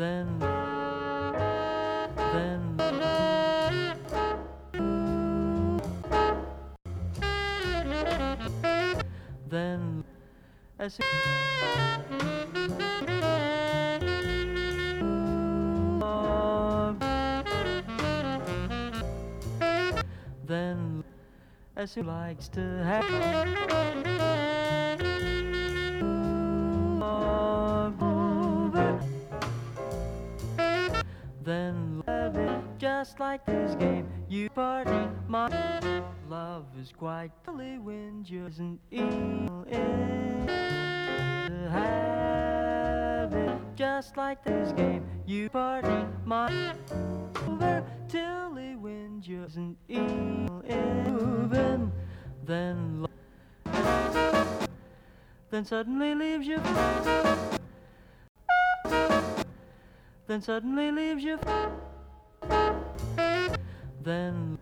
then, then. Then, as then, as he likes to have. Then love it just like this game. You party my love is quite fully when you isn't evil in to have it just like this game. You party my over till he wins you isn't evil in then then suddenly leaves you then suddenly leaves you. Then